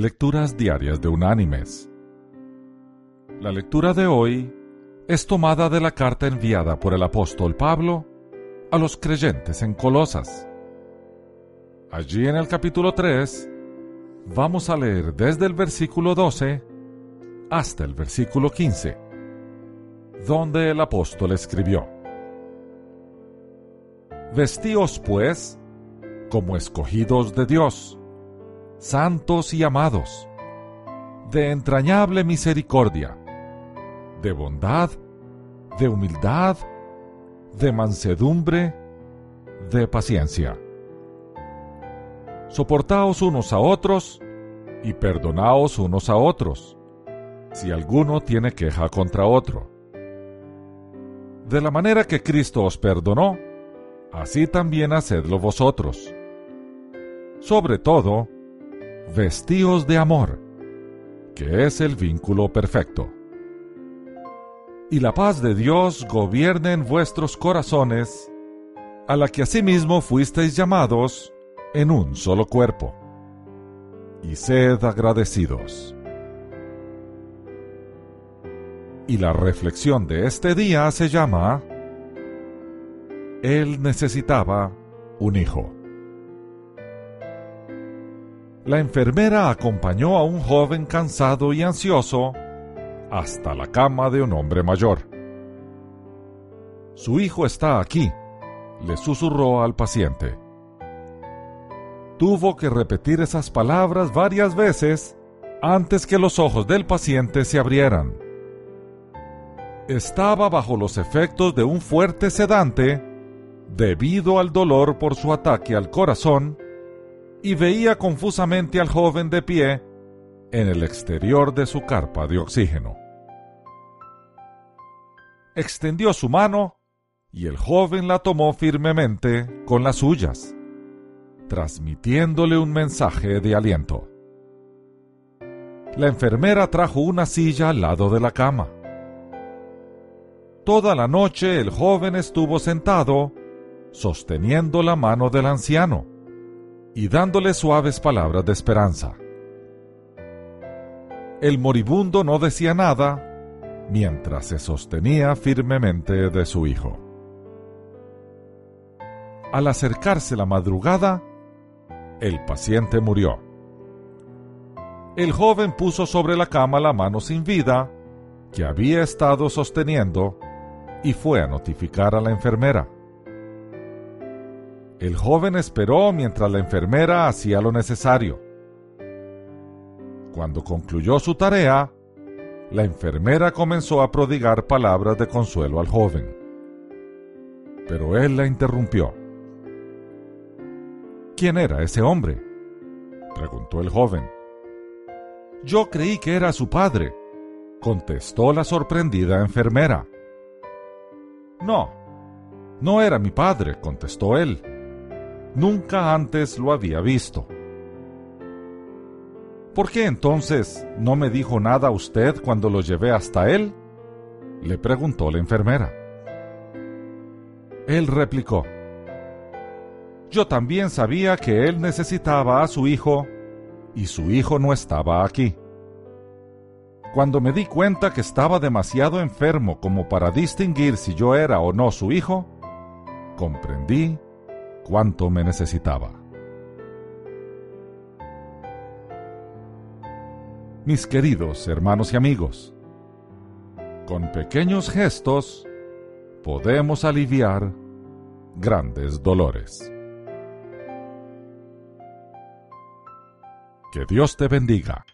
Lecturas Diarias de Unánimes. La lectura de hoy es tomada de la carta enviada por el apóstol Pablo a los creyentes en Colosas. Allí en el capítulo 3 vamos a leer desde el versículo 12 hasta el versículo 15, donde el apóstol escribió, Vestíos pues como escogidos de Dios, santos y amados, de entrañable misericordia, de bondad, de humildad, de mansedumbre, de paciencia. Soportaos unos a otros y perdonaos unos a otros, si alguno tiene queja contra otro. De la manera que Cristo os perdonó, así también hacedlo vosotros. Sobre todo, vestíos de amor, que es el vínculo perfecto. Y la paz de Dios gobierne en vuestros corazones, a la que asimismo fuisteis llamados en un solo cuerpo. Y sed agradecidos. Y la reflexión de este día se llama Él necesitaba un hijo la enfermera acompañó a un joven cansado y ansioso hasta la cama de un hombre mayor. Su hijo está aquí, le susurró al paciente. Tuvo que repetir esas palabras varias veces antes que los ojos del paciente se abrieran. Estaba bajo los efectos de un fuerte sedante debido al dolor por su ataque al corazón y veía confusamente al joven de pie en el exterior de su carpa de oxígeno. Extendió su mano y el joven la tomó firmemente con las suyas, transmitiéndole un mensaje de aliento. La enfermera trajo una silla al lado de la cama. Toda la noche el joven estuvo sentado, sosteniendo la mano del anciano y dándole suaves palabras de esperanza. El moribundo no decía nada mientras se sostenía firmemente de su hijo. Al acercarse la madrugada, el paciente murió. El joven puso sobre la cama la mano sin vida que había estado sosteniendo y fue a notificar a la enfermera. El joven esperó mientras la enfermera hacía lo necesario. Cuando concluyó su tarea, la enfermera comenzó a prodigar palabras de consuelo al joven. Pero él la interrumpió. ¿Quién era ese hombre? preguntó el joven. Yo creí que era su padre, contestó la sorprendida enfermera. No, no era mi padre, contestó él. Nunca antes lo había visto. ¿Por qué entonces no me dijo nada usted cuando lo llevé hasta él? le preguntó la enfermera. Él replicó, Yo también sabía que él necesitaba a su hijo y su hijo no estaba aquí. Cuando me di cuenta que estaba demasiado enfermo como para distinguir si yo era o no su hijo, comprendí cuánto me necesitaba. Mis queridos hermanos y amigos, con pequeños gestos podemos aliviar grandes dolores. Que Dios te bendiga.